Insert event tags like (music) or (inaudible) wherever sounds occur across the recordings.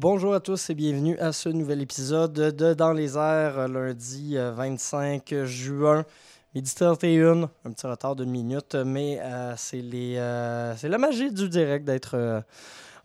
Bonjour à tous et bienvenue à ce nouvel épisode de Dans les airs, lundi 25 juin. Midi 31, un petit retard d'une minute, mais euh, euh, c'est la magie du direct d'être euh,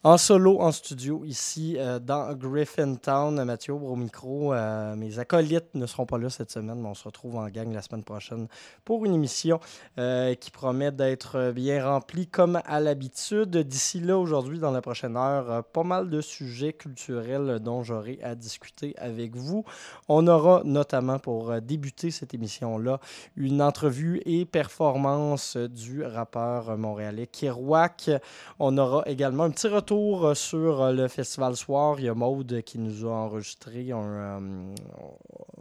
en solo, en studio, ici euh, dans Griffintown. Mathieu au micro. Euh, mes acolytes ne seront pas là cette semaine, mais on se retrouve en gang la semaine prochaine pour une émission euh, qui promet d'être bien remplie comme à l'habitude. D'ici là, aujourd'hui, dans la prochaine heure, euh, pas mal de sujets culturels dont j'aurai à discuter avec vous. On aura notamment pour débuter cette émission-là une entrevue et performance du rappeur montréalais Kirouac. On aura également un petit retour euh, sur euh, le festival soir. Il y a Maude qui nous a enregistré un, euh,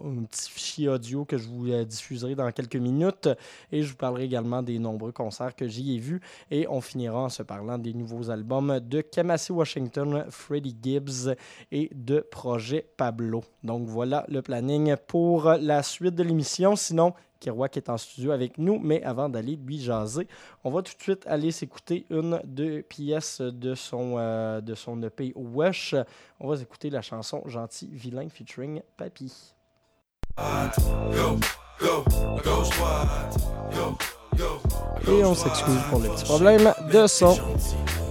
un petit fichier audio que je vous diffuserai dans quelques minutes. Et je vous parlerai également des nombreux concerts que j'y ai vus. Et on finira en se parlant des nouveaux albums de Kamasi Washington, Freddie Gibbs et de Projet Pablo. Donc voilà le planning pour la suite de l'émission. Sinon, Kerouac est en studio avec nous, mais avant d'aller lui jaser, on va tout de suite aller s'écouter une de pièces de son, euh, de son EP Wesh. On va s'écouter la chanson Gentil Vilain featuring Papy. Et on s'excuse pour le petit problème de son.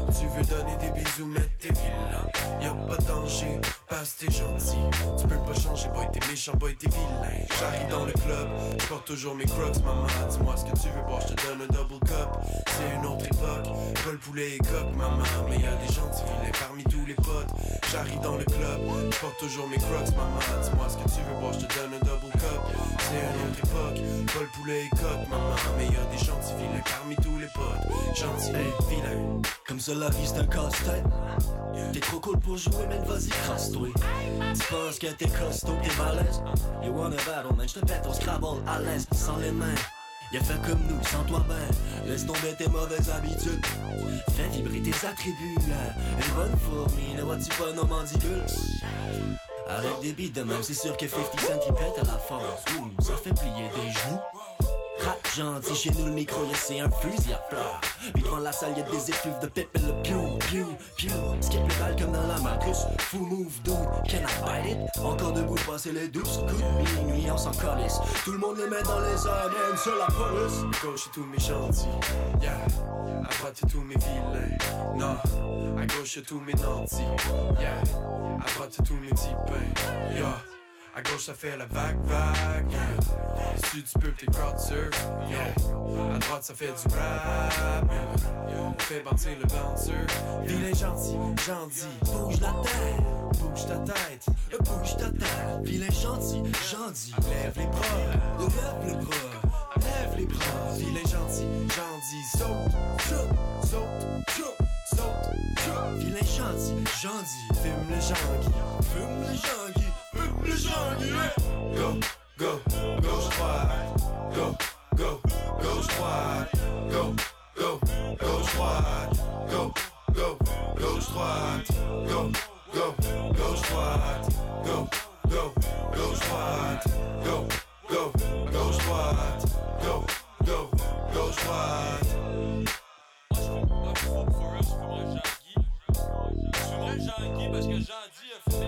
Tu veux donner des bisous, mais t'es vilain. Y'a pas de danger, que t'es gentil. Tu peux pas changer, boy, t'es méchant, boy, t'es vilain. J'arrive dans le club, je porte toujours mes crocs, maman. Dis-moi ce que tu veux boire, je te donne un double cup. C'est une autre époque, le poulet et coq, maman. Mais y'a des gentils vilains parmi tous les potes. J'arrive dans le club, je porte toujours mes crocs, maman. Dis-moi ce que tu veux boire, je te donne un double cup. C'est une autre époque, le poulet et coq, maman. Mais y'a des gentils vilains parmi tous les potes. Gentils vilains. Comme ça, la vie c'est casse-tête. T'es trop cool pour jouer, mais vas-y, crasse-toi. Tu penses que t'es costaud, t'es balèze. You wanna battle, man, j'te pète au Scrabble à l'aise, sans les mains. Y'a fait comme nous, sans toi ben Laisse tomber tes mauvaises habitudes Fais vibrer tes attributs là. Une bonne fourmi, ne vois-tu pas nos mandibules Avec des beats de même, c'est sûr que 50 Cent il pète à la force ça fait plier des genoux Gentil, chez nous le micro, c'est un fusil à fleurs. Puis devant la salle, y'a des effluves de pipe et le pew, pew, pew. Skip les balles comme dans la matrice. Full move, dude, can I bite it? Encore debout, passer les douces coups de minuit, on s'en calisse. Tout le monde les met dans les airs, même sur la police. Gauche, tous mes gentils. Yeah. À droite, tous mes vilains. Non. À gauche, tous mes nantis. Yeah. À droite, tous mes petits. Yeah. À gauche, ça fait la vague, vague. Yeah. Sud, tu peux tes crowd surf. Yeah. À droite, ça fait du rap. On fait bouncer le bouncer. Vilain gentil, gentil. Bouge la tête, Bouge ta tête. bouge ta tête. Vilain gentil, gentil. Lève les bras. Lève le bras, Lève les bras. Vilain gentil, gentil. Saute, saute, saute, saute, saute. Vilain gentil, gentil. Fume le janky. Fume le janky, fume le janky. Go, go, gauche droite. Go, go, gauche droite. Go, go, gauche droite. Go, go, gauche droite. Go, go, gauche droite. Go, go, gauche droite. Go, go, gauche droite. Go, go, gauche droite. parce que Jean dit a fait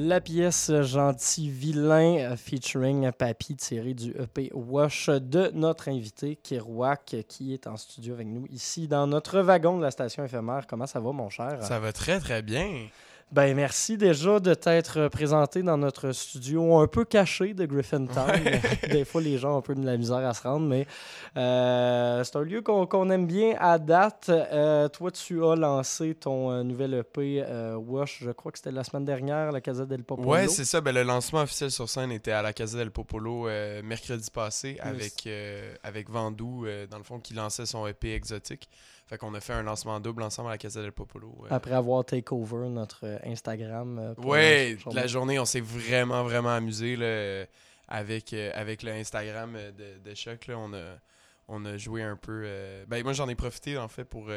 La pièce Gentil Vilain euh, featuring Papy tiré du EP Wash de notre invité Kerouac qui est en studio avec nous ici dans notre wagon de la station éphémère. Comment ça va mon cher? Ça va très très bien. Ben merci déjà de t'être présenté dans notre studio un peu caché de Griffintown. (laughs) Des fois les gens ont un peu de la misère à se rendre, mais euh, c'est un lieu qu'on aime bien à date. Euh, toi tu as lancé ton euh, nouvel EP euh, Wash, je crois que c'était la semaine dernière, la Casa del Popolo. Ouais, c'est ça. Ben, le lancement officiel sur scène était à la Casa del Popolo euh, mercredi passé avec, euh, avec Vandou, euh, dans le fond, qui lançait son EP exotique. Fait qu'on a fait un lancement double ensemble à la Casa del Popolo. euh. Après avoir take over notre euh, Instagram. euh, Ouais, la la journée, on s'est vraiment, vraiment amusé là, avec, avec le Instagram de, de Choc. Là, on, a, on a joué un peu. Ben, moi, j'en ai profité en fait pour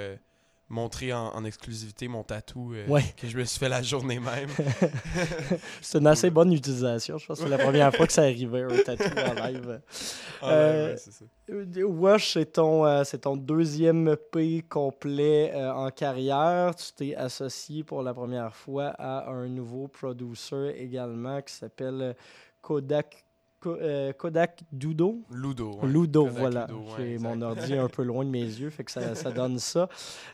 montrer en, en exclusivité mon tatou euh, Ouais. que je me suis fait la journée même. (laughs) C'est une assez bonne utilisation. Je pense que c'est la première fois que ça arrivait, un tatou en (laughs) live. Ah, Euh, ouais. Euh, Wash, c'est ton, euh, c'est ton deuxième EP complet en carrière. Tu t'es associé pour la première fois à un nouveau producer également qui s'appelle Kodak, Ko- Kodak Dudo. Ludo. ouais. Ludo, Kodak voilà. Ludo, ouais, J'ai exact. mon ordi un peu loin de mes yeux, fait que ça, ça donne (laughs) ça.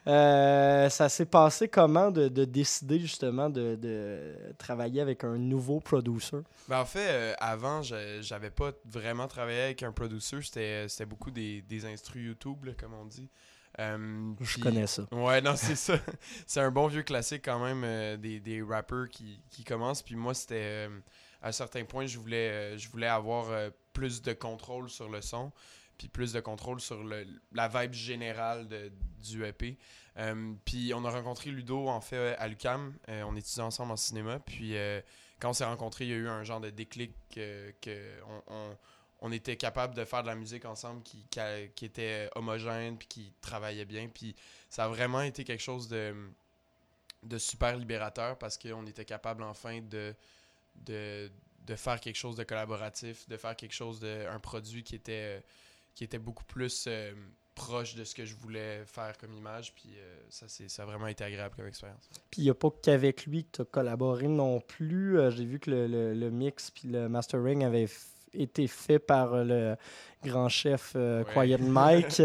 Euh, ça s'est passé comment de, de décider justement de, de travailler avec un nouveau producer? Ben, en fait, euh, avant, je- j'avais pas vraiment travaillé avec un producer. C'était c'était beaucoup des, des instrus YouTube, là, comme on dit. Euh, Je puis- connais ça. Ouais, non, c'est (laughs) ça. c'est un bon vieux classique quand même euh, des, des rappers qui, qui commencent. Puis moi, c'était. À un certain point, je voulais, euh, je voulais avoir euh, plus de contrôle sur le son. Puis plus de contrôle sur le, la vibe générale du EP. Euh, puis on a rencontré Ludo, en fait, à l'UCAM. On étudiait ensemble en cinéma. Puis quand on s'est rencontrés, il y a eu un genre de déclic que, on, on- était capable de faire de la musique ensemble qui, qui était homogène puis qui travaillait bien. Puis ça a vraiment été quelque chose de, de super libérateur parce qu'on était capable enfin de, de, de faire quelque chose de collaboratif, de faire quelque chose de un produit qui était, qui était beaucoup plus euh, proche de ce que je voulais faire comme image. Puis euh, ça, c'est, ça a vraiment été agréable comme expérience. Puis il n'y a pas qu'avec lui que tu as collaboré non plus. Euh, J'ai vu que le, le- le mix puis le mastering avait été fait par le grand chef euh, Ouais. Quiet Mike,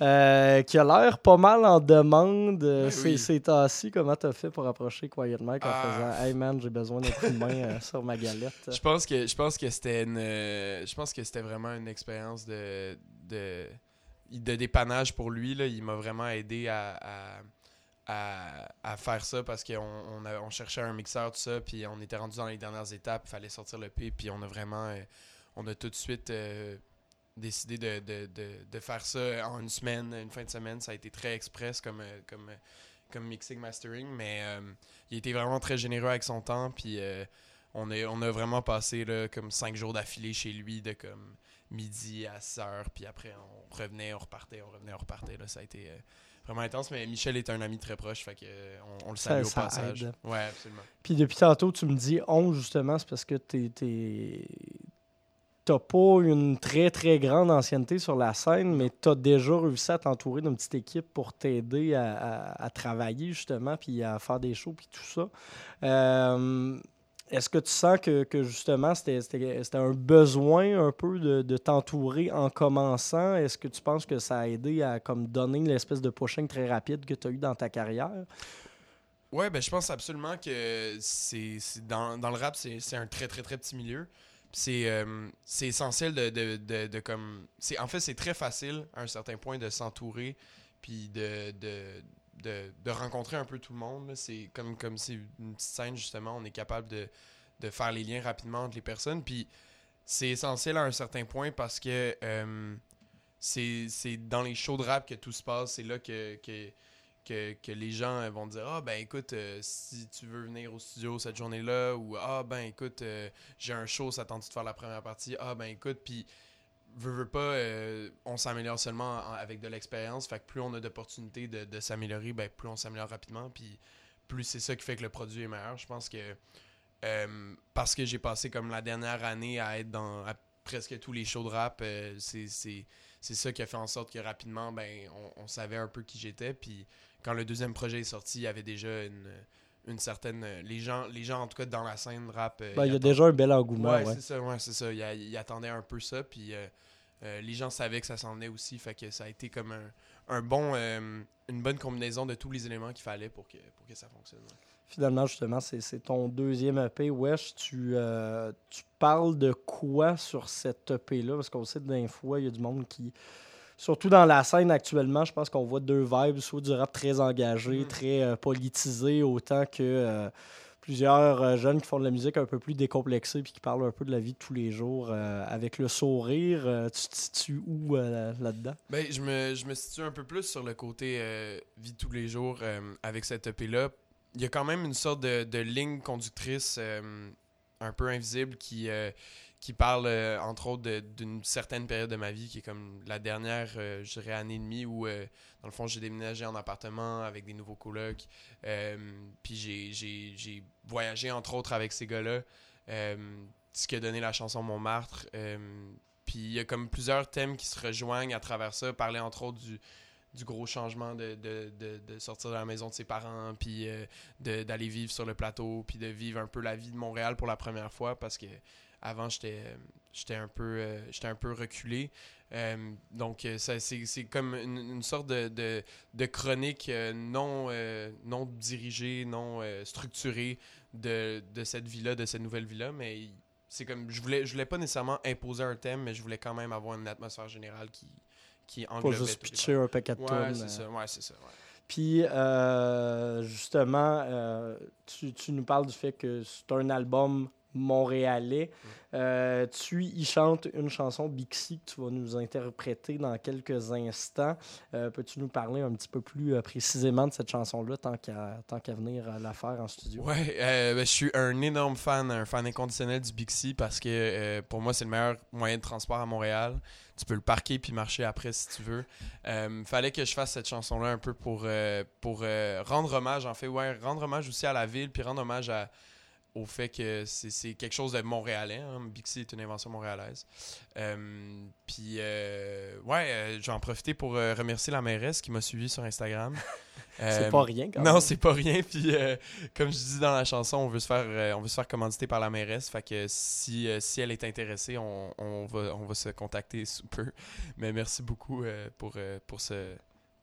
euh, qui a l'air pas mal en demande euh, Ben ces, oui. ces temps-ci. Comment tu as fait pour approcher Quiet Mike en Ah. faisant Hey man, j'ai besoin d'un coup de main euh, sur ma galette? Je pense que je pense que c'était une je pense que c'était vraiment une expérience de de, de dépannage pour lui là. il m'a vraiment aidé à, à, à- à faire ça parce qu'on on, cherchait un mixeur tout ça puis on était rendu dans les dernières étapes il fallait sortir le P puis on a vraiment euh, on a tout de suite euh, décidé de, de, de, de faire ça en une semaine une fin de semaine ça a été très express comme euh, comme euh, comme mixing mastering mais euh, il était vraiment très généreux avec son temps puis euh, on, est, on a vraiment passé là, comme cinq jours d'affilée chez lui, de comme midi à 6 heures, puis après on revenait, on repartait, on revenait, on repartait. Là, ça a été vraiment intense, mais Michel est un ami très proche, fait que on, on le Ça- salue au ça passage. aide. Ouais, absolument. Puis depuis tantôt, tu me dis 11 justement, c'est parce que tu T'as pas une très très grande ancienneté sur la scène, mais tu as déjà réussi à t'entourer d'une petite équipe pour t'aider à, travailler justement, puis à faire des shows, puis tout ça. Euh, Est-ce que tu sens que, justement c'était un besoin un peu de, t'entourer en commençant? Est-ce que tu penses que ça a aidé à comme donner l'espèce de pushing très rapide que tu as eu dans ta carrière? Ouais, ben je pense absolument que c'est dans, dans le rap, c'est un très très très petit milieu. Euh, c'est essentiel de, de, de, comme. En fait, c'est très facile à un certain point de s'entourer puis de, de, rencontrer un peu tout le monde. C'est comme comme c'est une petite scène, justement, on est capable de, faire les liens rapidement entre les personnes. Puis c'est essentiel à un certain point parce que euh, c'est dans les shows de rap que tout se passe. C'est là que, que, les gens euh, vont dire Ah, ben écoute, euh, si tu veux venir au studio cette journée-là, ou Ah, ben écoute, euh, j'ai un show, ça tente de faire la première partie. Ah, ben écoute, puis veux, veux pas, on s'améliore seulement en- avec de l'expérience. Fait que plus on a d'opportunités de, s'améliorer, ben plus on s'améliore rapidement, puis plus c'est ça qui fait que le produit est meilleur. Je pense que parce que j'ai passé comme la dernière année à être dans presque tous les shows de rap, c'est ça qui a fait en sorte que rapidement, ben, on, on savait un peu qui j'étais. Puis quand le deuxième projet est sorti, il y avait déjà une, une certaine. Les gens, les gens, en tout cas, dans la scène rap. euh, Ben, il y a ils déjà un bel engouement. Ouais, ouais. c'est ça, ouais, c'est ça. Il, a- il attendait un peu ça, puis euh, euh, les gens savaient que ça s'en venait aussi, fait que ça a été comme un, un bon, euh, une bonne combinaison de tous les éléments qu'il fallait pour que, pour que ça fonctionne. ouais. Finalement, justement, c'est c'est ton deuxième EP. Wesh, tu, euh, tu parles de quoi sur cet EP-là? Parce qu'on sait que d'un fois, il y a du monde qui. Surtout dans la scène actuellement, je pense qu'on voit deux vibes, soit du rap très engagé, Mhm. très euh, politisé, autant que euh, plusieurs euh, jeunes qui font de la musique un peu plus décomplexée puis qui parlent un peu de la vie de tous les jours avec le sourire. Tu te situes où là-dedans? Ben, je me, je me situe un peu plus sur le côté vie de tous les jours avec cette EP-là. Il y a quand même une sorte de, de ligne conductrice un peu invisible qui, euh, qui parle, euh, entre autres, d'une certaine période de ma vie qui est comme la dernière, euh, je dirais, année et demie où, euh, dans le fond, j'ai déménagé en appartement avec des nouveaux colocs. Puis j'ai- voyagé, entre autres, avec ces gars-là. Ce qui a donné la chanson Montmartre. Puis il y a comme plusieurs thèmes qui se rejoignent à travers ça. Parler, entre autres, du du gros changement de, de, de, sortir de la maison de ses parents, puis d'aller vivre sur le plateau, puis de vivre un peu la vie de Montréal pour la première fois, parce que avant j'étais j'étais un peu euh, j'étais un peu reculé. Euh, donc euh, ça c'est comme une, une sorte de, de, de chronique euh, non non dirigée, non structurée de, de cette vie-là, de cette nouvelle vie-là, mais c'est comme je voulais je voulais pas nécessairement imposer un thème, mais je voulais quand même avoir une atmosphère générale qui qui englobait juste pitcher un paquet de Ouais, c'est ça. Ouais, c'est ça. ouais. Puis, justement, tu, tu nous parles du fait que c'est un album montréalais. Euh, tu y chantes une chanson Bixi que tu vas nous interpréter dans quelques instants. Euh, Peux-tu nous parler un petit peu plus euh, précisément de cette chanson-là, tant qu'à qu'à venir la faire en studio? Euh, ben, je suis un énorme fan, un fan inconditionnel du Bixi parce que pour moi, c'est le meilleur moyen de transport à Montréal. Tu peux le parquer puis marcher après si tu veux. Fallait que je fasse cette chanson-là un peu pour, pour rendre hommage, en fait, ouais, rendre hommage aussi à la ville puis rendre hommage à, au fait que c'est c'est quelque chose de montréalais. Hein. Bixi est une invention montréalaise. Euh, puis, euh, ouais, euh, j'en profiter pour euh, remercier la mairesse qui m'a suivi sur Instagram. (laughs) C'est Euh, pas rien, quand non, même. c'est pas rien. Puis, comme je dis dans la chanson, on veut se faire, on veut se faire commanditer par la mairesse. Fait que si, si elle est intéressée, on, on va, on va se contacter (laughs) sous peu. Mais merci beaucoup pour, pour, ce,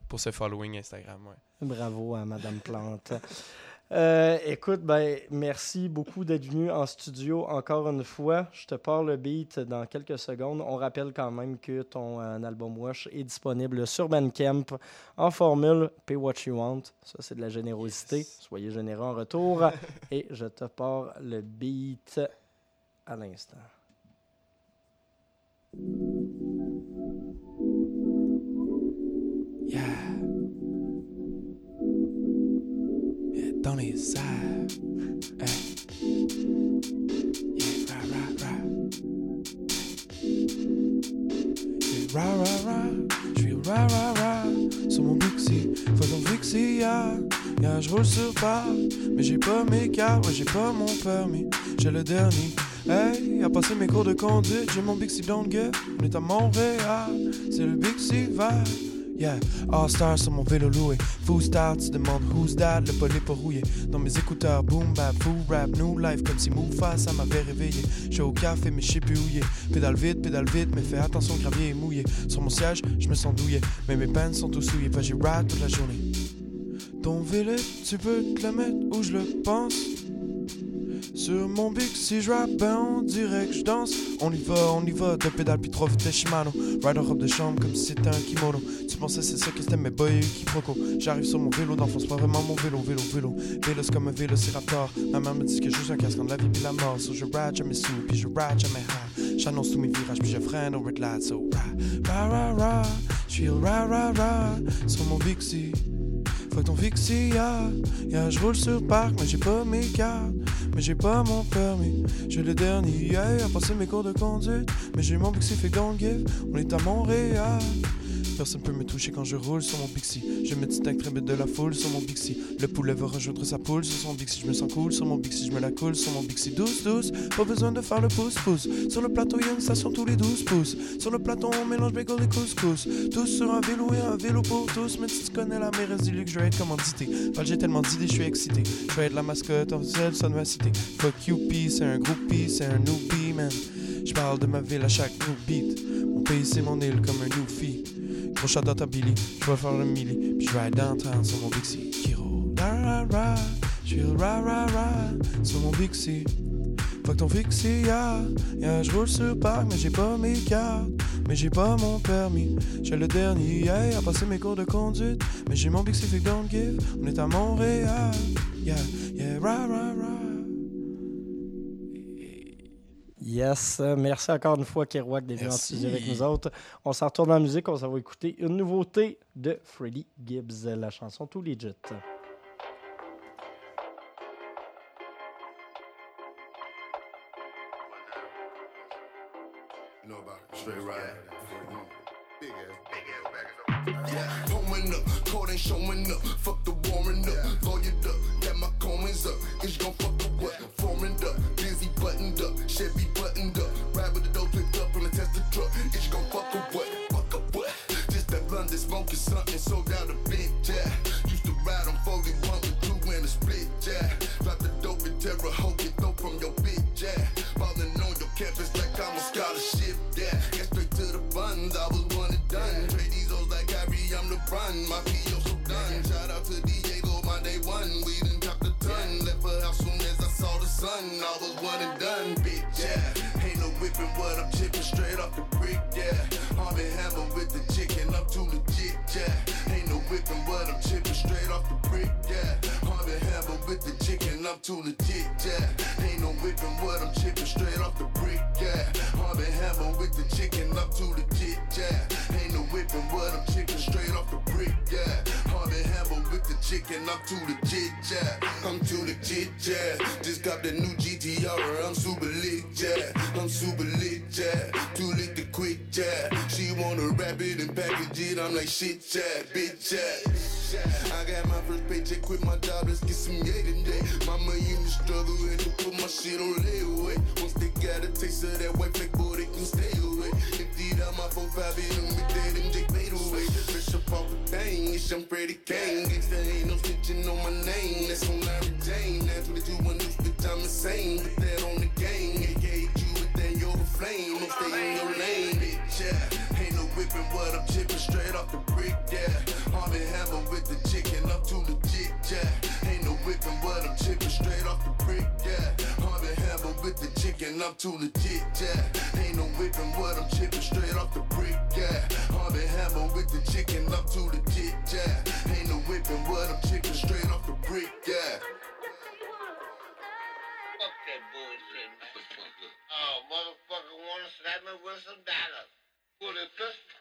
pour ce following Instagram. Ouais. Bravo à Madame Plante. (laughs) Euh, écoute, ben, merci beaucoup d'être venu en studio encore une fois. Je te pars le beat dans quelques secondes. On rappelle quand même que ton euh, album Wash est disponible sur Bandcamp en formule Pay What You Want. Ça, c'est de la générosité. Yes. Soyez généreux en retour. (laughs) Et je te pars le beat à l'instant. Yeah. Dans les airs. Yeah, rah, rah, rah. Yeah, rah, rah, rah. Rah, rah, rah. Sur mon Bixi, faisons Bixi, yeah. Yeah, je roule sur pas, mais j'ai pas mes cartes, ouais, j'ai pas mon permis. J'ai le dernier. Hey, à passer mes cours de conduite, j'ai mon Bixi Don't Get. On est à Montréal, c'est le Bixi vert. Yeah, All Star sur mon vélo loué. Full start, tu demandes who's that, le pol est pas rouillé. Dans mes écouteurs, boom bap, full rap, new life, comme si Moufa, ça m'avait réveillé. J'suis au café, mais j'sais plus où. Pédale vite, pédale vite, mais fais attention, gravier est mouillé. Sur mon siège, je me sens douillé, mais mes pants sont tous souillés, pas j'ai ride toute la journée. Ton vélo, tu peux te le mettre où je le pense? Sur mon bic, si je rappe, ben on dirait que je danse. On y va, on y va, deux pédales puis trois vitesses Shimano. Ride en robe de chambre comme si c'était un kimono. Tu pensais c'est ça que c'était, mais boy, qui proco. J'arrive sur mon vélo d'enfance, pas vraiment mon vélo, vélo, vélo. Vélo, c'est comme un vélociraptor. Ma mère me dit que je suis un casque entre la vie puis la mort. So je ride jamais sous, puis je ride jamais high. J'annonce tous mes virages, puis je freine au red light. So ride, ride, ride. J'suis au ride, ride, ride. Sur mon Bixi. Faut ton fixie, ya. Ya, je roule sur parc, mais j'ai pas mes cartes. Mais j'ai pas mon permis. J'ai le dernier, à passer mes cours de conduite. Mais j'ai mon Bixi, fait give. On est à Montréal. Personne peut me toucher quand je roule sur mon Bixi. Je me distingue très vite de la foule sur mon Bixi. Le poulet va rejoindre sa poule sur son Bixi. Je me sens cool sur mon Bixi, je me la coule sur mon Bixi. Douce, douce, pas besoin de faire le pouce-pouce. Sur le plateau, y a une station tous les 12 pouces. Sur le plateau, on mélange bagel et couscous. Tous sur un vélo et un vélo pour tous. Mais si tu connais la mairesse, dis-lui que je vais être commandité. Enfin, j'ai tellement d'idées, je suis excité. Je vais être la mascotte officielle, ça doit citer. Fuck you, c'est un groupie, c'est un newbie, man. Je parle de ma ville à chaque new beat. Mon pays, c'est mon île comme un newfie. Shot dans ta Billy, je vais faire le milli. Puis je ride downtown sur mon Bixi qui roule. Ra ra ra, je ra ra ra sur mon Bixi. Fuck ton fixie, ya. Yeah, je roule sur parc, mais j'ai pas mes cartes. Mais j'ai pas mon permis. J'ai le dernier, yeah, à passer mes cours de conduite. Mais j'ai mon Bixi, fait don't give. On est à Montréal. Yeah, yeah, ra ra ra. Yes, merci encore une fois, Kerouac, d'être venu en studio avec nous autres. On s'en retourne dans la musique, on s'en va écouter une nouveauté de Freddie Gibbs, la chanson Too Legit. Showing up. Fuck the up, lawyered up, my up. Gon' fuck up, Chevy buttoned up. Ride with the dough picked up from the Tesla truck. Is you gon' fuck a what? Fuck a what? Just that London smoking something, sold out a bit, yeah. Used to ride on 41 with two in a split, yeah. Drop the dope in Terre Haute, get dope from your bitch, yeah. Ballin' on your campus like I'm a scholarship, yeah. Get straight to the funds, I was one and done. Trade these O's like Kyrie, I'm the run. My PO so done. Shout out to Diego, my day one. We done dropped a ton. Left her house soon sun. I was one and done, bitch, yeah. Ain't no whipping what I'm chipping straight off the brick, yeah. Harvey Hammer with the chicken, I'm too legit, yeah. Ain't no whipping what I'm chipping straight off the brick, yeah. Harvey Hammer with the chicken, I'm too legit, yeah. Ain't no whipping what I'm chipping straight off the brick, yeah. Harvey Hammer with the chicken, I'm too legit, yeah. Ain't no whipping what I'm chipping straight off the brick, yeah. Harvey Hammer with the chicken, I'm too legit, yeah. I'm too legit, yeah. Just got the new GTR, I'm super lit, yeah. I'm super lit, yeah. Too lit to quit, yeah. She wanna wrap it and package it, I'm like shit, yeah, bitch, yeah. I got my first paycheck, quit my job, let's get some yay today. Mama in the struggle, and to put my shit on layaway. Once they got a taste of that white flag, boy, they can stay away. Emptied out my 4-5, hit them with that MJ fade away. Fresh up off the thing, it's young Freddie Kane. Gangsta ain't no snitching on my name, that's on Larry Jane. That's what do when this bitch, I'm insane. Put that Whipping what I'm chipping straight off the brick, yeah. Harvey Hammer with the chicken, I'm too legit, yeah. Ain't no whipping what I'm chipping straight off the brick, yeah. Harvey Hammer with the chicken, I'm too legit, yeah. Ain't no whipping what I'm chipping straight off the brick, yeah. Fuck that bullshit. Oh, motherfucker wanna slap me with some dollars. Pull the pistol.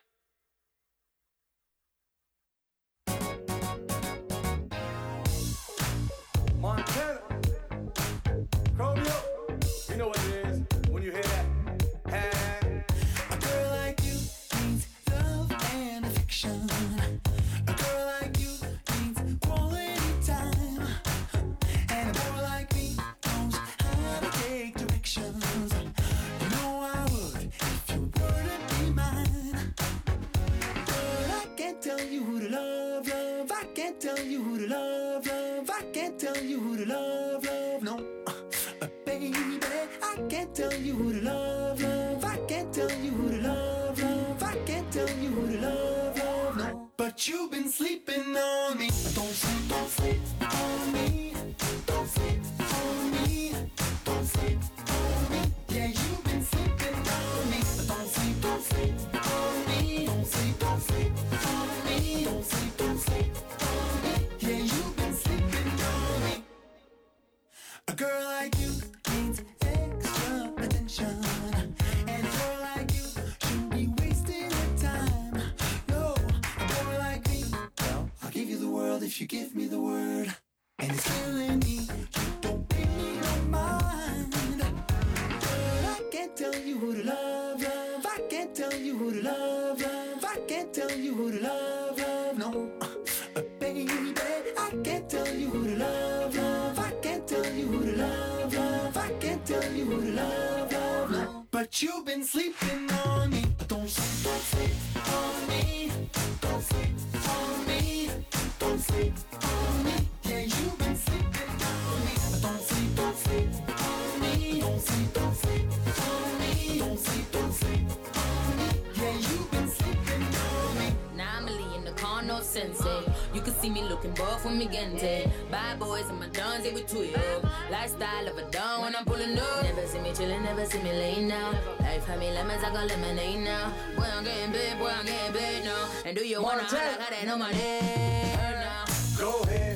Tell you who to love, love. I can't tell you who to love, love. I can't tell you who to love, love. No, but you've been sleeping on me. Don't sleep, don't sleep on me. Don't sleep on me. Don't sleep on me. Yeah, you've been sleeping on me. Don't sleep, don't sleep on me. Don't sleep, don't sleep on me. Don't sleep, don't sleep on me. Yeah, you've been sleeping on me. A girl like you give me the word. And it's killing me, you don't pay me no mind. But I can't tell you who to love, love. I can't tell you who to love, love. I can't tell you who to love, love. No, uh, baby, I can't tell you who to love, love. I can't tell you who to love, love. I can't tell you who to love, love. No, but you've been sleeping on see me looking buff when me gente. Bad boys and my dons, they with two. Lifestyle of a don when I'm pulling up. Never see me chillin', never see me laying down. Life had me lemons, I got lemonade now. Boy, I'm getting big, boy, I'm getting big now. And do you wanna holler, got that dick now. Go ahead.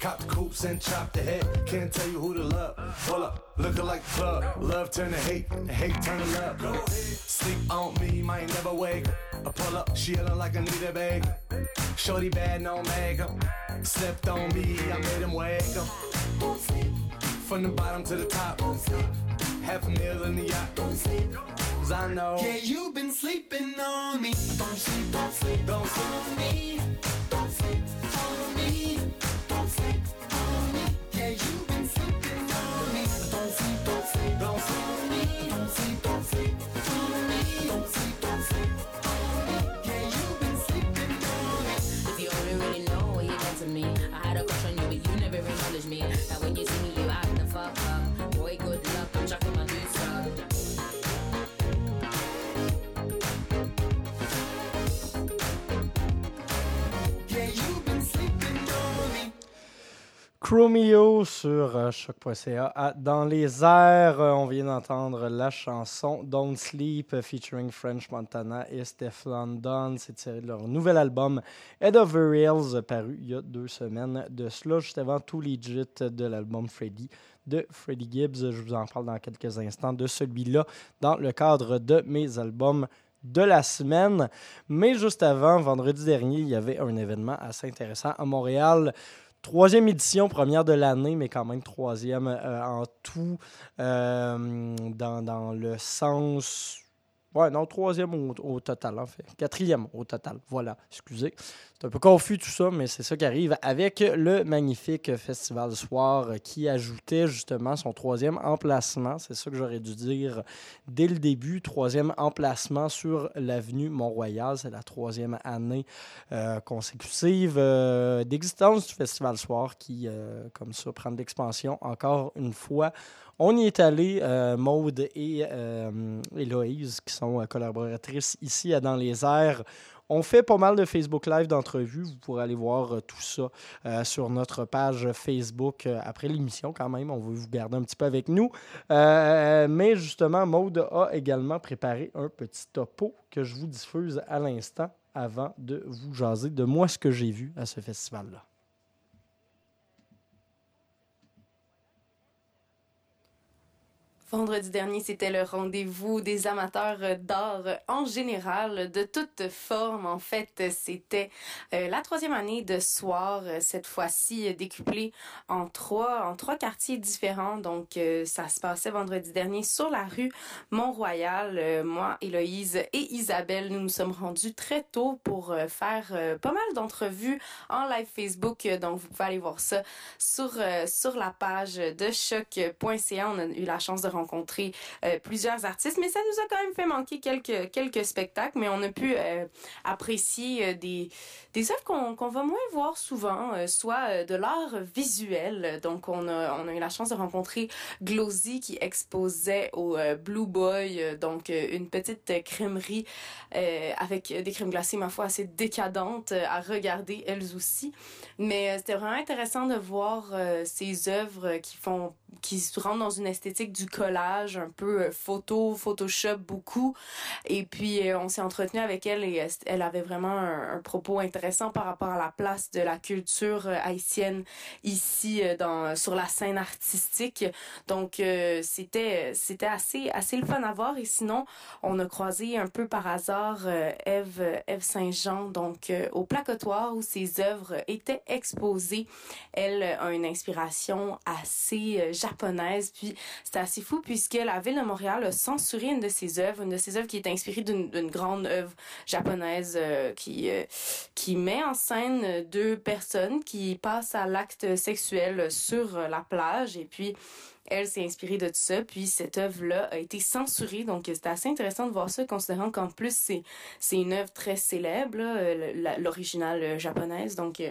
Cop the coops and chop the head. Can't tell you who to love. Pull up, looking like the plug. Love turn to hate, and hate turn to love. Go ahead. Sleep on me, might never wake. I pull up, she yelling like I need a bag. Shorty bad, no makeup. Slept on me, I made him wake up. Don't sleep, From the bottom to the top. don't sleep, Half a meal in the yacht. don't sleep, cause I know. Yeah, you've been sleeping on me. Don't sleep, don't sleep, don't sleep on me. Chromeo sur euh, choc.ca. Ah, Dans les airs, euh, on vient d'entendre la chanson Don't Sleep euh, featuring French Montana et Steph London. C'est tiré de leur nouvel album Head Over Heels, paru il y a deux semaines de cela, juste avant tout legit de l'album Freddy de Freddie Gibbs. Je vous en parle dans quelques instants de celui-là dans le cadre de mes albums de la semaine. Mais juste avant, vendredi dernier, il y avait un événement assez intéressant à Montréal. Troisième édition, première de l'année, mais quand même troisième euh, en tout, euh, dans, le sens... Ouais, non, troisième au total, en fait. Quatrième au total, voilà, excusez. C'est un peu confus tout ça, mais c'est ça qui arrive avec le magnifique Festival Soir qui ajoutait justement son troisième emplacement. C'est ça que j'aurais dû dire dès le début. Troisième emplacement sur l'avenue Mont-Royal. C'est la troisième année euh, consécutive euh, d'existence du Festival Soir qui, euh, comme ça, prend de l'expansion encore une fois. On y est allé, Maude et Héloïse, qui sont collaboratrices ici à Dans les airs. On fait pas mal de Facebook Live d'entrevues. Vous pourrez aller voir euh, tout ça euh, sur notre page Facebook euh, après l'émission quand même. On veut vous garder un petit peu avec nous. Mais justement, Maude a également préparé un petit topo que je vous diffuse à l'instant avant de vous jaser de moi ce que j'ai vu à ce festival-là. Vendredi dernier, c'était le rendez-vous des amateurs d'art en général, de toutes formes. En fait, c'était euh, la troisième année de soir, cette fois-ci décuplée en trois, en trois quartiers différents. Donc, euh, ça se passait vendredi dernier sur la rue Mont-Royal. Euh, moi, Héloïse et Isabelle, nous nous sommes rendus très tôt pour faire pas mal d'entrevues en live Facebook. Donc, vous pouvez aller voir ça sur, sur la page de choc.ca. On a eu la chance de rencontrer euh, plusieurs artistes, mais ça nous a quand même fait manquer quelques, quelques spectacles, mais on a pu euh, apprécier euh, des, des œuvres qu'on qu'on va moins voir souvent, soit de l'art visuel. Donc, on a, on a eu la chance de rencontrer Glosy qui exposait au Blue Boy, donc une petite crèmerie avec des crèmes glacées, ma foi, assez décadentes à regarder elles aussi. Mais c'était vraiment intéressant de voir ces œuvres qui font qui se rentrent dans une esthétique du collage, un peu euh, photo, Photoshop beaucoup. Et puis, euh, on s'est entretenu avec elle et euh, elle avait vraiment un, propos intéressant par rapport à la place de la culture haïtienne ici dans, sur la scène artistique. Donc, c'était, c'était assez, assez le fun à voir. Et sinon, on a croisé un peu par hasard Eve, Eve Saint-Jean, donc au placotoir où ses œuvres étaient exposées. Elle a une inspiration assez japonaise, puis c'est assez fou puisque la ville de Montréal a censuré une de ses œuvres, une de ses œuvres qui est inspirée d'une grande œuvre japonaise euh, qui euh, qui met en scène deux personnes qui passent à l'acte sexuel sur la plage. Et puis elle s'est inspirée de tout ça, puis cette œuvre-là a été censurée, donc c'était assez intéressant de voir ça, considérant qu'en plus c'est c'est une œuvre très célèbre, euh, japonaise, donc euh,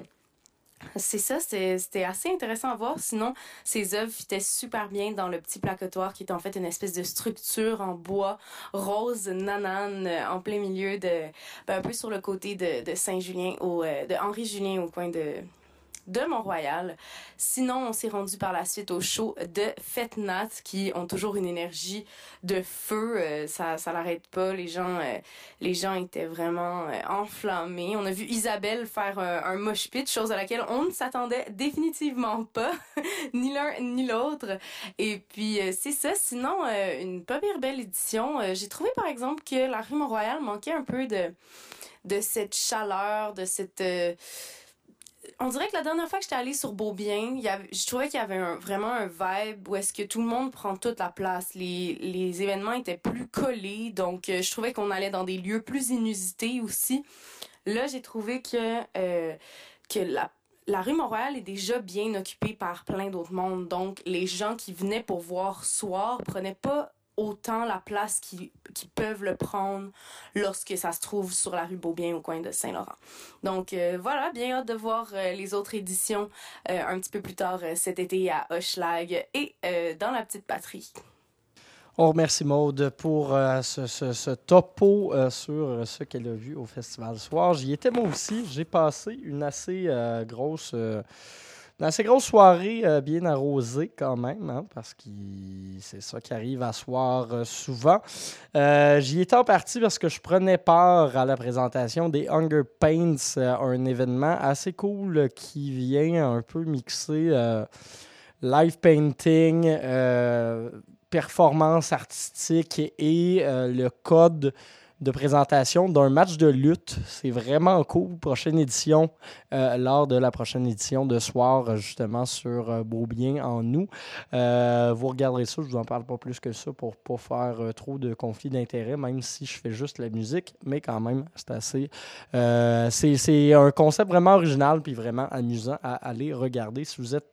c'est ça, c'était assez intéressant à voir. Sinon, ces œuvres fitaient super bien dans le petit placotoir qui est en fait une espèce de structure en bois rose nanane euh, en plein milieu de, ben, un peu sur le côté de, de Saint-Julien, au, euh, de Henri-Julien au coin de, de Mont-Royal. Sinon, on s'est rendu par la suite au show de Fête qui ont toujours une énergie de feu. euh, ça, ça l'arrête pas. Les gens, euh, les gens étaient vraiment euh, enflammés. On a vu Isabelle faire un mosh pit, chose à laquelle on ne s'attendait définitivement pas, (laughs) ni l'un ni l'autre. Et puis c'est ça. Sinon, une pas pire belle édition. J'ai trouvé par exemple que la rue Mont-Royal manquait un peu de de cette chaleur, de cette on dirait que la dernière fois que j'étais allée sur Beaubien, je trouvais qu'il y avait vraiment un vibe où est-ce que tout le monde prend toute la place. Les, événements étaient plus collés, donc euh, je trouvais qu'on allait dans des lieux plus inusités aussi. Là, j'ai trouvé que, euh, la, la rue Montréal est déjà bien occupée par plein d'autres mondes. Donc, les gens qui venaient pour voir soir prenaient pas autant la place qu'ils qu'ils peuvent le prendre lorsque ça se trouve sur la rue Beaubien au coin de Saint-Laurent. Donc euh, voilà, bien hâte de voir euh, les autres éditions euh, un petit peu plus tard cet été à Hochelag et dans la petite patrie. On remercie Maude pour ce, ce- topo sur ce qu'elle a vu au Festival Soir. J'y étais moi aussi. J'ai passé une assez grosse. Euh, une assez grosse soirée euh, bien arrosée quand même, hein, parce que c'est ça qui arrive à soir euh, souvent. Euh, J'y étais en partie parce que je prenais part à la présentation des Hunger Paints, un événement assez cool qui vient un peu mixer live painting, performance artistique et le code de présentation d'un match de lutte. C'est vraiment cool. Prochaine édition, euh, lors de la prochaine édition de soir, justement, sur euh, Beaubien en août. Euh, vous regarderez ça, je vous en parle pas plus que ça pour pas faire trop de conflits d'intérêts, même si je fais juste la musique, mais quand même, c'est assez. c'est un concept vraiment original puis vraiment amusant à aller regarder. Si vous êtes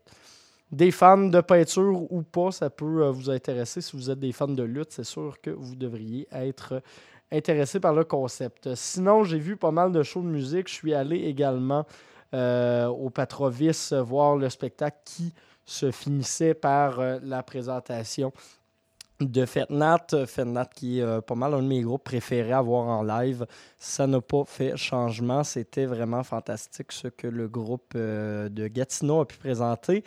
des fans de peinture ou pas, ça peut vous intéresser. Si vous êtes des fans de lutte, c'est sûr que vous devriez être intéressé par le concept. Sinon, j'ai vu pas mal de shows de musique. Je suis allé également euh, au Patrovis voir le spectacle qui se finissait par euh, la présentation de Fetnat. Fetnat qui est euh, pas mal un de mes groupes préférés à voir en live. Ça n'a pas fait changement. C'était vraiment fantastique ce que le groupe de Gatineau a pu présenter.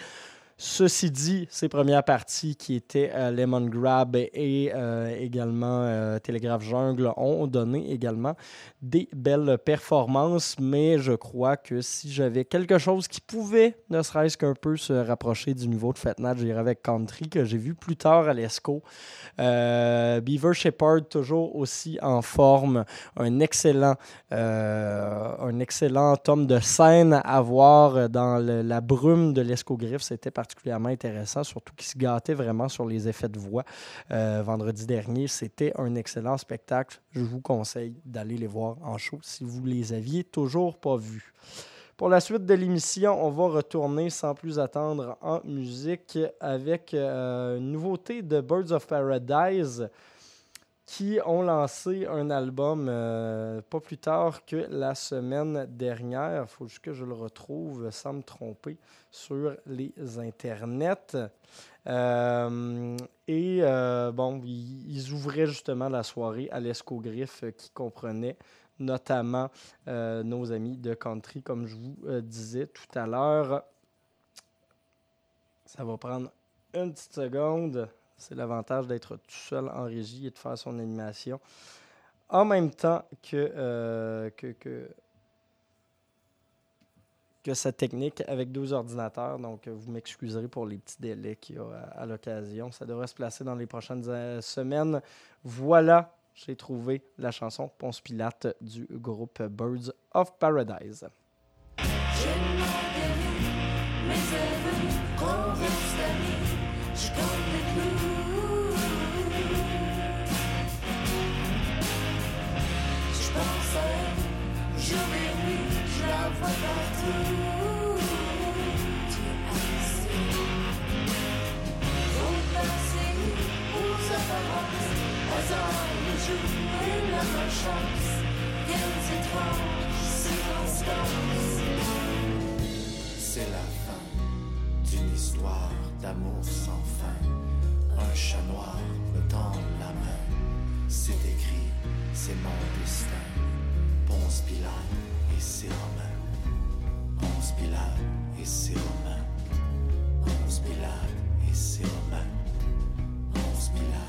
Ceci dit, ces premières parties qui étaient euh, Lemon Grab et euh, également euh, Télégraphe Jungle ont donné également des belles performances, mais je crois que si j'avais quelque chose qui pouvait, ne serait-ce qu'un peu se rapprocher du niveau de Fetnat, j'irais avec Country, que j'ai vu plus tard à l'ESCO. Euh, Beaver Shepard, toujours aussi en forme, un excellent, un excellent tome de scène à voir dans la brume de l'Escogriffe. C'était particulièrement intéressant, surtout qu'il se gâtait vraiment sur les effets de voix. Euh, vendredi dernier, c'était un excellent spectacle. Je vous conseille d'aller les voir en show si vous les aviez toujours pas vus. Pour la suite de l'émission, on va retourner sans plus attendre en musique avec euh, une nouveauté de Birds of Paradise qui ont lancé un album euh, pas plus tard que la semaine dernière. Il faut juste que je le retrouve sans me tromper sur les internets. Euh, et euh, bon, ils, ouvraient justement la soirée à l'Escogriffe qui comprenait notamment nos amis de country, comme je vous disais tout à l'heure. Ça va prendre une petite seconde. C'est l'avantage d'être tout seul en régie et de faire son animation en même temps que, euh, sa technique avec deux ordinateurs. Donc, euh, vous m'excuserez pour les petits délais qu'il y a à, à l'occasion. Ça devrait se placer dans les prochaines euh, semaines. Voilà, j'ai trouvé la chanson Ponce Pilate du groupe Birds of Paradise. C'est la fin d'une histoire d'amour sans fin. Un chat noir me tend la main. C'est écrit, c'est mon destin. Ponce Pilate et ses Romains. Ponce Pilate et ses Romains. Ponce Pilate et ses Romains. Pilate.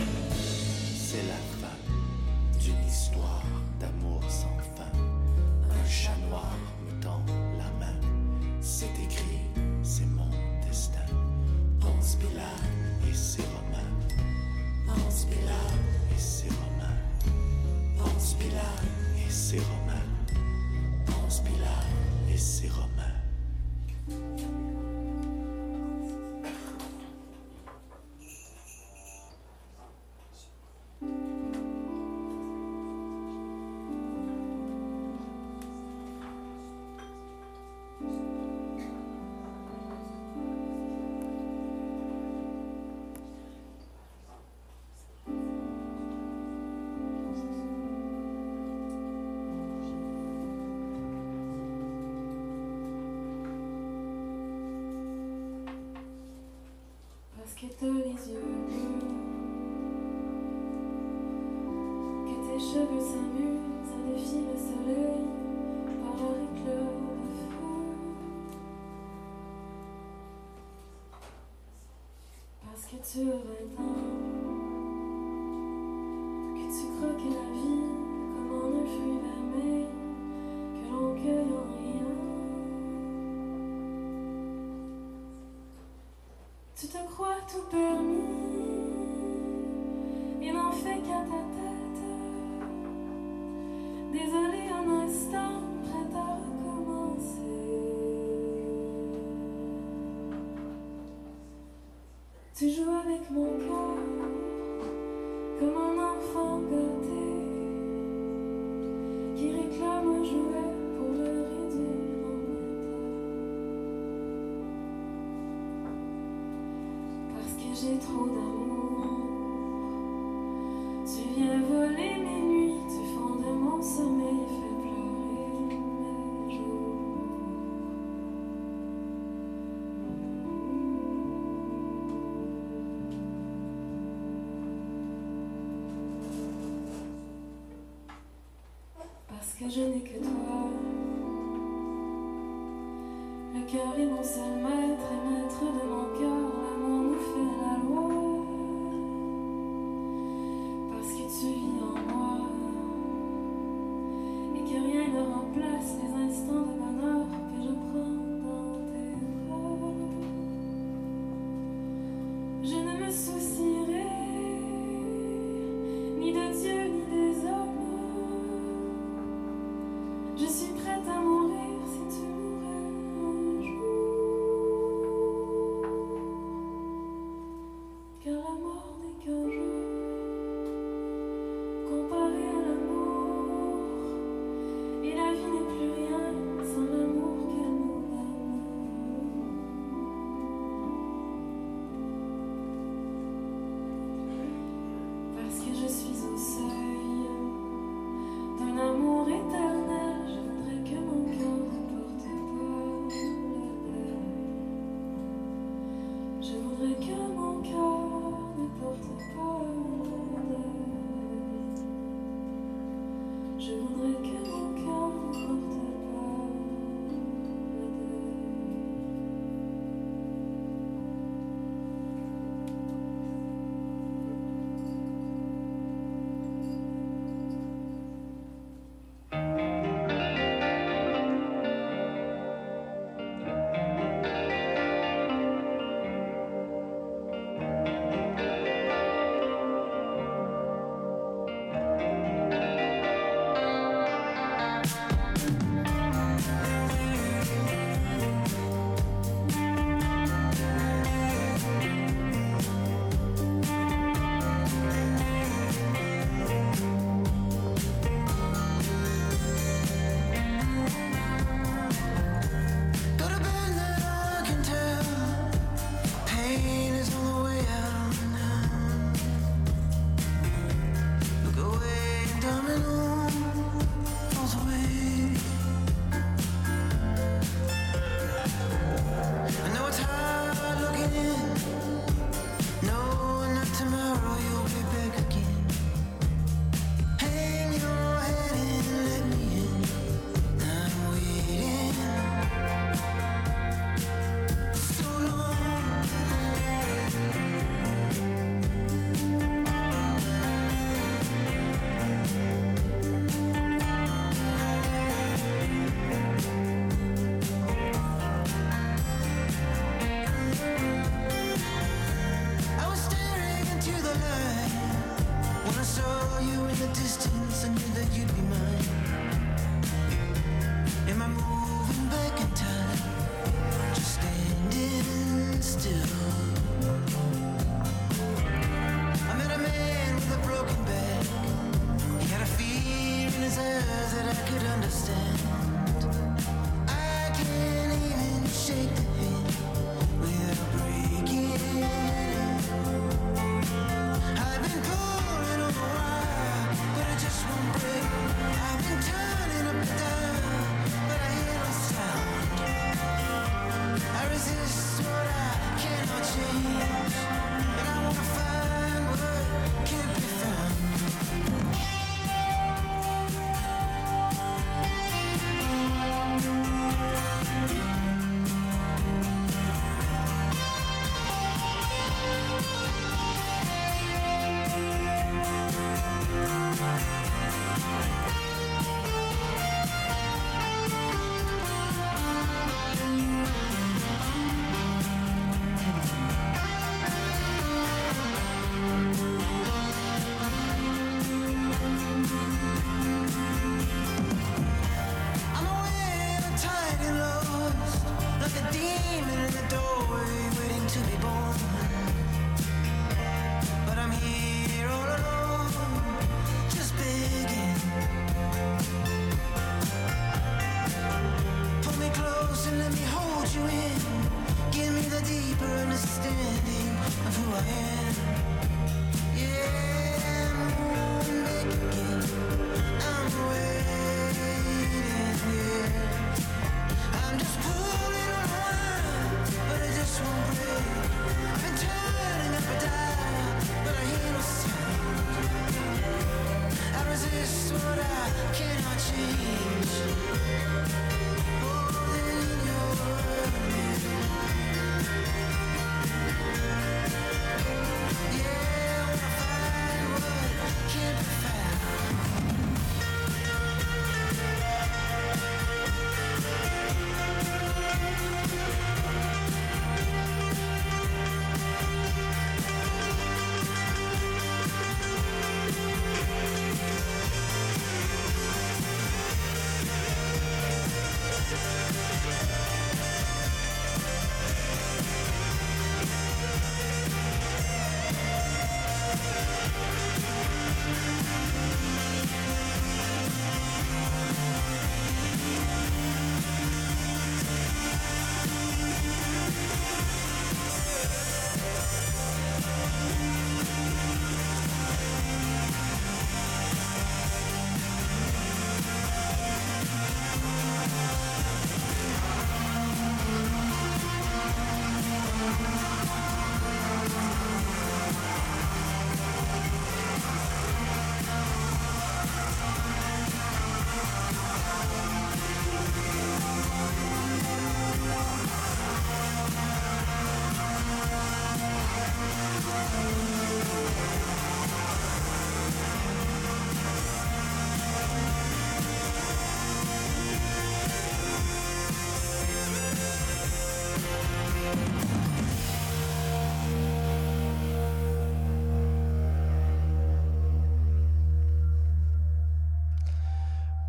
d'amour sans fin. Un chat noir que yeux que tes cheveux s'amusent à le soleil par leur éclat de feu. Parce que tu as que tu croques la permis et n'en fais qu'à ta tête. Désolé un instant, prête à recommencer. Tu joues avec mon cœur comme un enfant gâté qui réclame un jouet pour le réduire j'ai trop d'amour. Tu viens voler mes nuits, tu fends de mon sommeil, fais pleurer mes jours. Parce que je n'ai que toi. Le cœur est mon seul maître et maître de mon cœur. L'amour nous fait la tu vis en moi. Et que rien ne remplace les instants de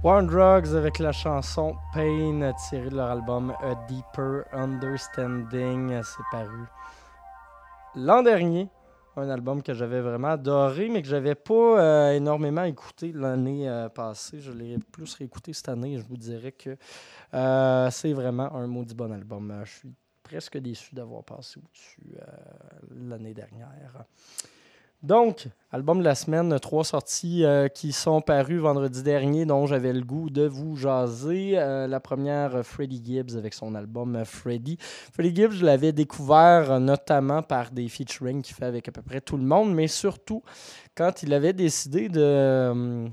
War on Drugs avec la chanson Pain tirée de leur album A Deeper Understanding. C'est paru l'an dernier. Un album que j'avais vraiment adoré, mais que j'avais pas euh, énormément écouté l'année euh, passée. Je l'ai plus réécouté cette année. Je vous dirais que euh, c'est vraiment un maudit bon album. Je suis presque déçu d'avoir passé au-dessus l'année dernière. Donc, album de la semaine, trois sorties euh, qui sont parues vendredi dernier, dont j'avais le goût de vous jaser. Euh, la première, Freddie Gibbs avec son album Freddie. Freddie Gibbs, je l'avais découvert euh, notamment par des featuring qu'il fait avec à peu près tout le monde, mais surtout quand il avait décidé de,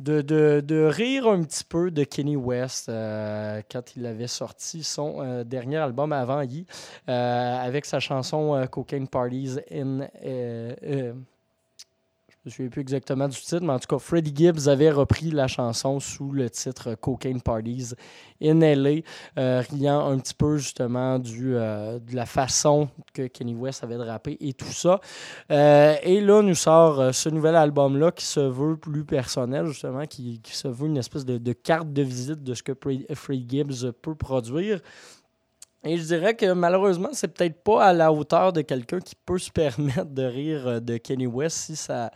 de, de- de rire un petit peu de Kenny West euh, quand il avait sorti son euh, dernier album avant Yi euh, avec sa chanson Cocaine Parties in. Je me souviens plus exactement du titre, mais en tout cas, Freddie Gibbs avait repris la chanson sous le titre Cocaine Parties in LA, euh, riant un petit peu justement du, euh, de la façon que Kenny West avait de rapper et tout ça. Euh, et là, nous sort ce nouvel album-là qui se veut plus personnel, justement, qui, se veut une espèce de, carte de visite de ce que Freddie Gibbs peut produire. Et je dirais que malheureusement, c'est peut-être pas à la hauteur de quelqu'un qui peut se (laughs) permettre de rire euh, de Kenny West si sa,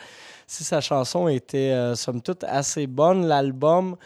si sa chanson était, euh, somme toute, assez bonne. L'album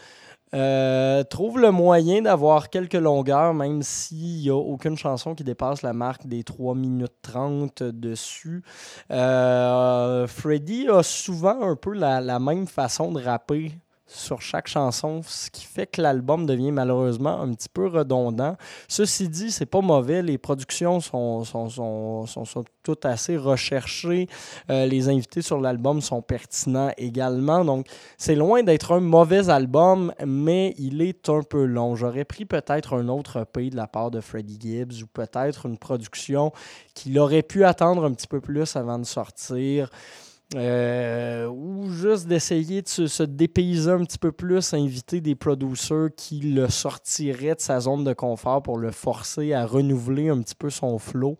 Euh, trouve le moyen d'avoir quelques longueurs, même s'il n'y a aucune chanson qui dépasse la marque des 3 minutes 30 dessus. Euh, Freddy a souvent un peu la, la même façon de rapper sur chaque chanson, ce qui fait que l'album devient malheureusement un petit peu redondant. Ceci dit, c'est pas mauvais. Les productions sont, sont, sont, sont, toutes assez recherchées. Euh, les invités sur l'album sont pertinents également. Donc, c'est loin d'être un mauvais album, mais il est un peu long. J'aurais pris peut-être un autre EP de la part de Freddie Gibbs ou peut-être une production qu'il aurait pu attendre un petit peu plus avant de sortir. Euh, ou juste d'essayer de se, se dépayser un petit peu plus, inviter des producers qui le sortiraient de sa zone de confort pour le forcer à renouveler un petit peu son flow.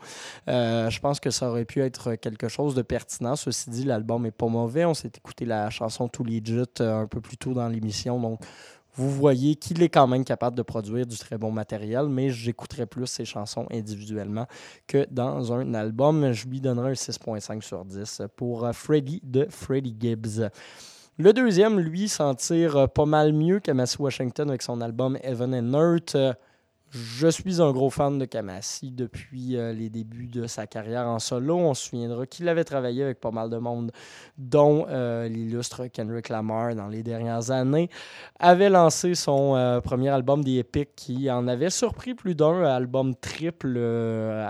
Euh, je pense que ça aurait pu être quelque chose de pertinent. Ceci dit, l'album est pas mauvais. On s'est écouté la chanson Too Legit euh, un peu plus tôt dans l'émission, donc vous voyez qu'il est quand même capable de produire du très bon matériel, mais j'écouterai plus ses chansons individuellement que dans un album. Je lui donnerai un 6.5 sur 10 pour euh, Freddy de Freddie Gibbs. Le deuxième, lui, s'en tire euh, pas mal mieux qu'Amassi Washington avec son album Heaven and Earth. Je suis un gros fan de Kamasi depuis euh, les débuts de sa carrière en solo. On se souviendra qu'il avait travaillé avec pas mal de monde, dont euh, l'illustre Kendrick Lamar dans les dernières années. Avait lancé son euh, premier album des Epic qui en avait surpris plus d'un album triple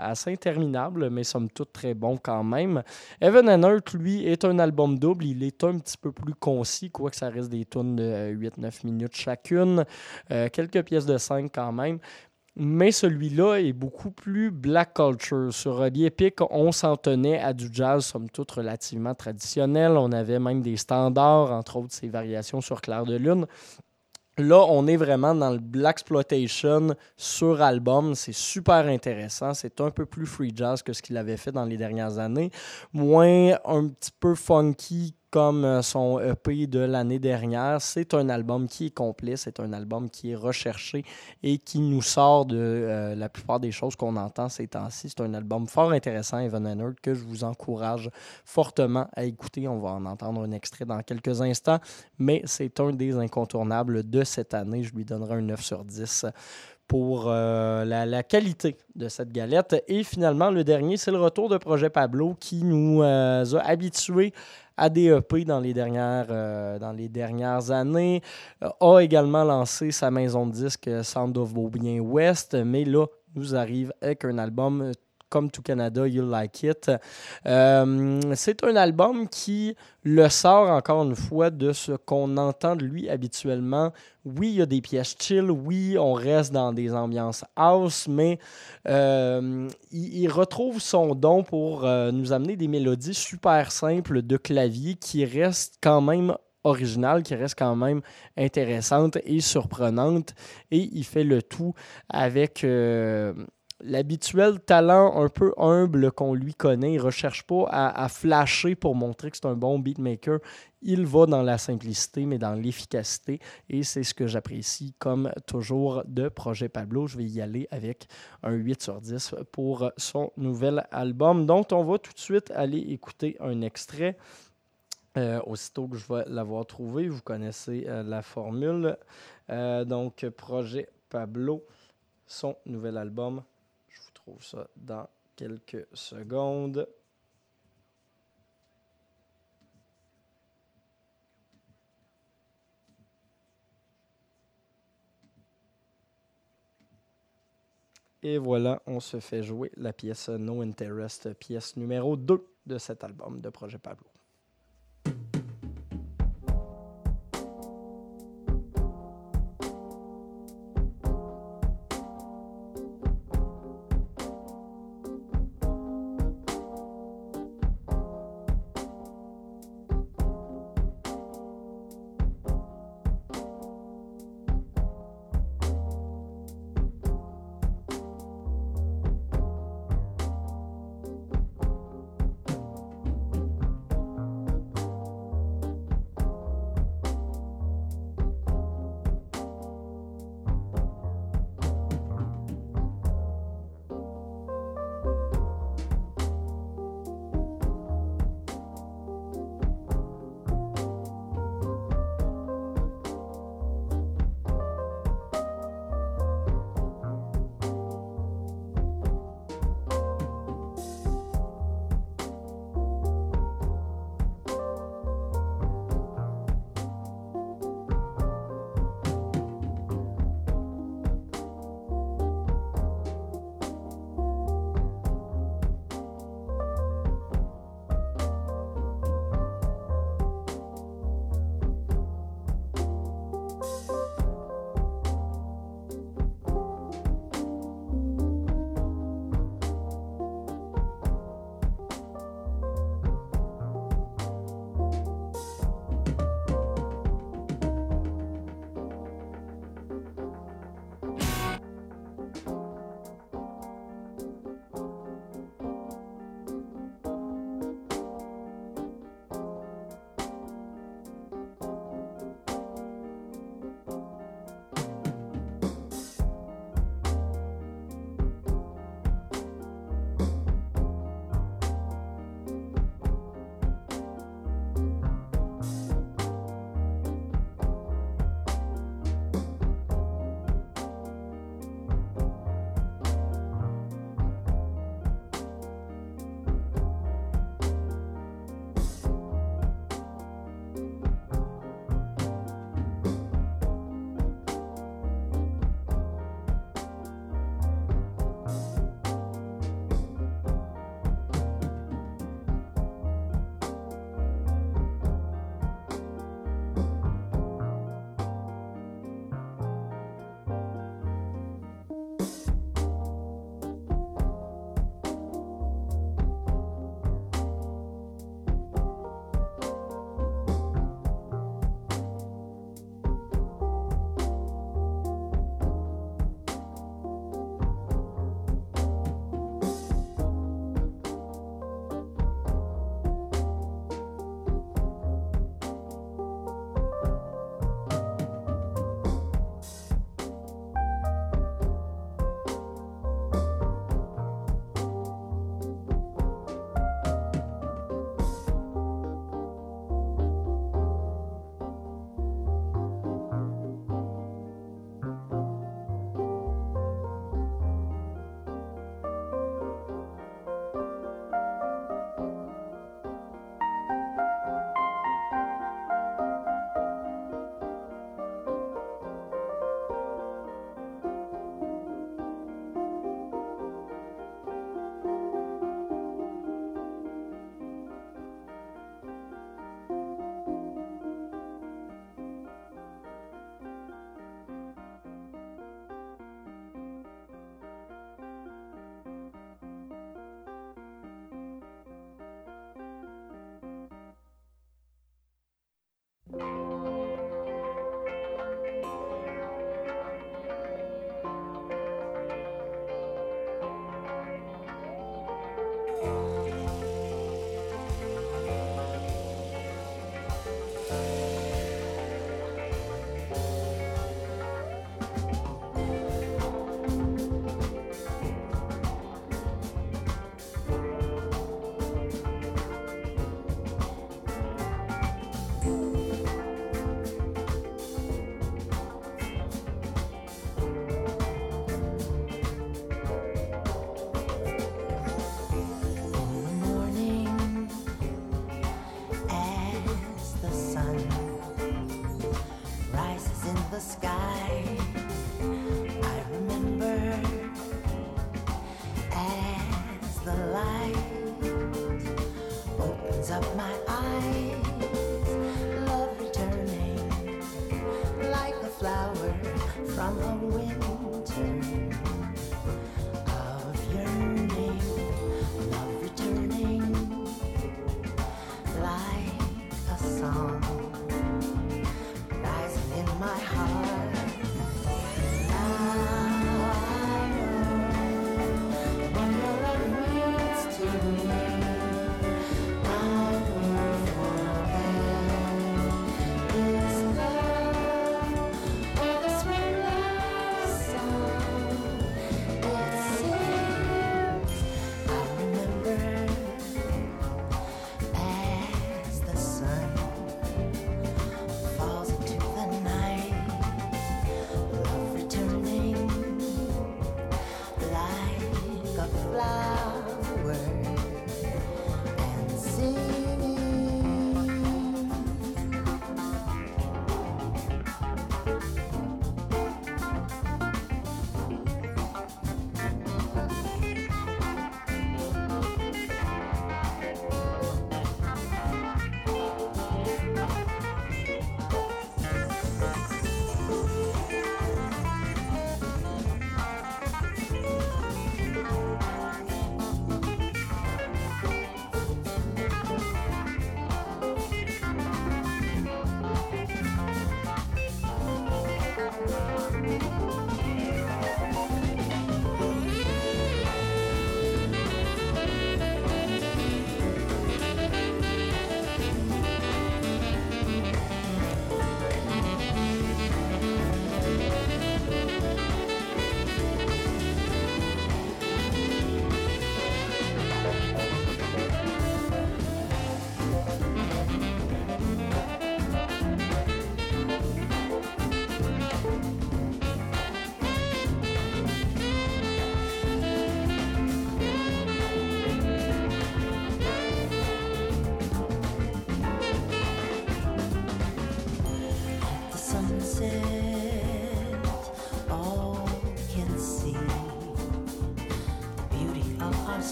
assez interminable, mais somme toute très bon quand même. Evan and Earth, lui, est un album double. Il est un petit peu plus concis, quoique ça reste des tunes de 8-9 minutes chacune. Quelques pièces de 5 quand même. Mais celui-là est beaucoup plus black culture. Sur euh, The Epic, on s'en tenait à du jazz, somme toute, relativement traditionnel. On avait même des standards, entre autres ses variations sur Clair de Lune. Là, on est vraiment dans le Black Exploitation sur album. C'est super intéressant. C'est un peu plus free jazz que ce qu'il avait fait dans les dernières années. Moins un petit peu funky comme euh, son EP de l'année dernière. C'est un album qui est complet. C'est un album qui est recherché et qui nous sort de euh, la plupart des choses qu'on entend ces temps-ci. C'est un album fort intéressant, Evan Earth, que je vous encourage fortement à écouter. On va en entendre un extrait dans quelques instants, mais c'est un des incontournables de cette année. Je lui donnerai un 9 sur 10 pour euh, la, qualité de cette galette. Et finalement, le dernier, c'est le retour de Projet Pablo qui nous a habitués à des EP dans les dernières, euh, dans les dernières années. Euh, a également lancé sa maison de disques Sound of Beaubien West, mais là, nous arrive avec un album euh, comme tout Canada, You Like It. Euh, c'est un album qui le sort encore une fois de ce qu'on entend de lui habituellement. Oui, il y a des pièces chill, oui, on reste dans des ambiances house, mais euh, il, retrouve son don pour euh, nous amener des mélodies super simples de clavier qui restent quand même originales, qui restent quand même intéressantes et surprenantes. Et il fait le tout avec l'habituel talent un peu humble qu'on lui connaît. Il ne recherche pas à, flasher pour montrer que c'est un bon beatmaker. Il va dans la simplicité, mais dans l'efficacité. Et c'est ce que j'apprécie comme toujours de Projet Pablo. Je vais y aller avec un 8 sur 10 pour son nouvel album. Donc, on va tout de suite aller écouter un extrait. Euh, aussitôt que je vais l'avoir trouvé, vous connaissez euh, la formule. Euh, donc, Projet Pablo, son nouvel album. Ça dans quelques secondes. Et voilà, on se fait jouer la pièce No Interest, pièce numéro 2 de cet album de Projet Pablo.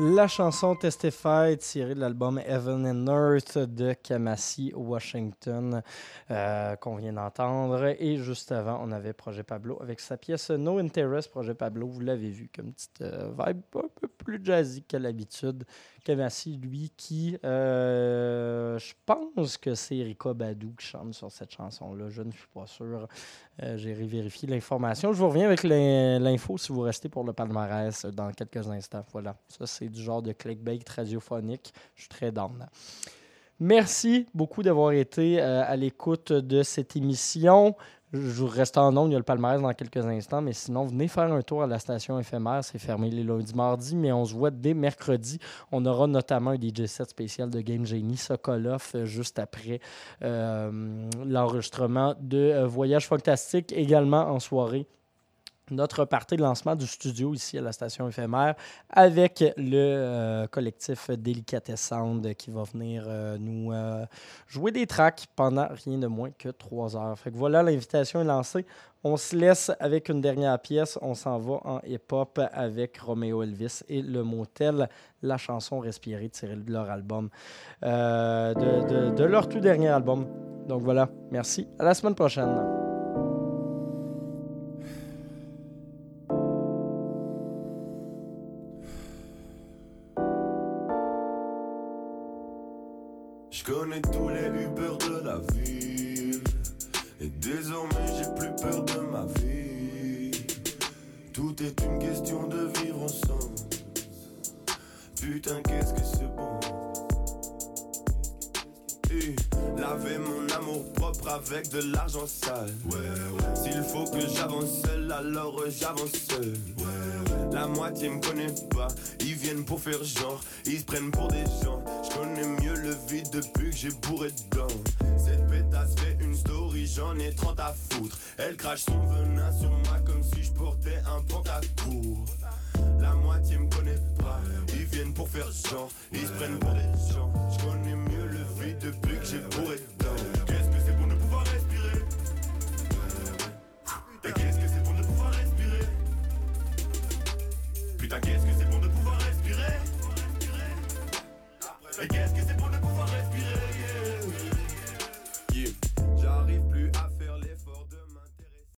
La chanson Testify tirée de l'album Heaven and Earth de Kamasi Washington euh, qu'on vient d'entendre. Et juste avant, on avait Projet Pablo avec sa pièce No Interest. Projet Pablo, vous l'avez vu, comme petite euh, vibe un peu plus jazzy que l'habitude. Kamasi, lui, qui, euh, je pense que c'est Erika Badou qui chante sur cette chanson-là. Je ne suis pas sûr. Euh, J'ai vérifié l'information. Je vous reviens avec l'in- l'info si vous restez pour le palmarès dans quelques instants. Voilà. Ça, c'est du genre de clickbait radiophonique. Je suis très down. Merci beaucoup d'avoir été euh, à l'écoute de cette émission. Je vous reste en nombre, il y a le palmarès dans quelques instants, mais sinon, venez faire un tour à la station éphémère. C'est fermé les lundis, mardis, mais on se voit dès mercredi. On aura notamment un DJ set spécial de Game Genie, Sokolov, euh, juste après euh, l'enregistrement de euh, Voyage Fantastique, également en soirée notre partie de lancement du studio ici à la station éphémère avec le euh, collectif Delicatessen Sound qui va venir euh, nous euh, jouer des tracks pendant rien de moins que trois heures. Fait que voilà, l'invitation est lancée. On se laisse avec une dernière pièce. On s'en va en hip-hop avec Romeo Elvis et Le Motel, la chanson Respirer tirée de leur album, de leur tout dernier album. Donc voilà, merci. À la semaine prochaine. Connais tous les Uber de la ville. Et désormais j'ai plus peur de ma vie. Tout est une question de vivre ensemble. Putain, qu'est-ce que c'est bon. Et laver mon amour propre avec de l'argent sale. S'il faut que j'avance seul, alors j'avance seul. La moitié me connaît pas, ils viennent pour faire genre, ils se prennent pour des gens. Le vide depuis que j'ai bourré dedans. Cette pétasse fait une story, j'en ai 30 à foutre. Elle crache son venin sur moi comme si je portais un pantacourt. La moitié me connaît pas, ils viennent pour faire genre, ils se prennent pour des gens. Je connais mieux le vide depuis que j'ai bourré dedans. Qu'est-ce que c'est pour ne pouvoir respirer? Et qu'est-ce que c'est pour ne pouvoir respirer? Putain, qu'est-ce que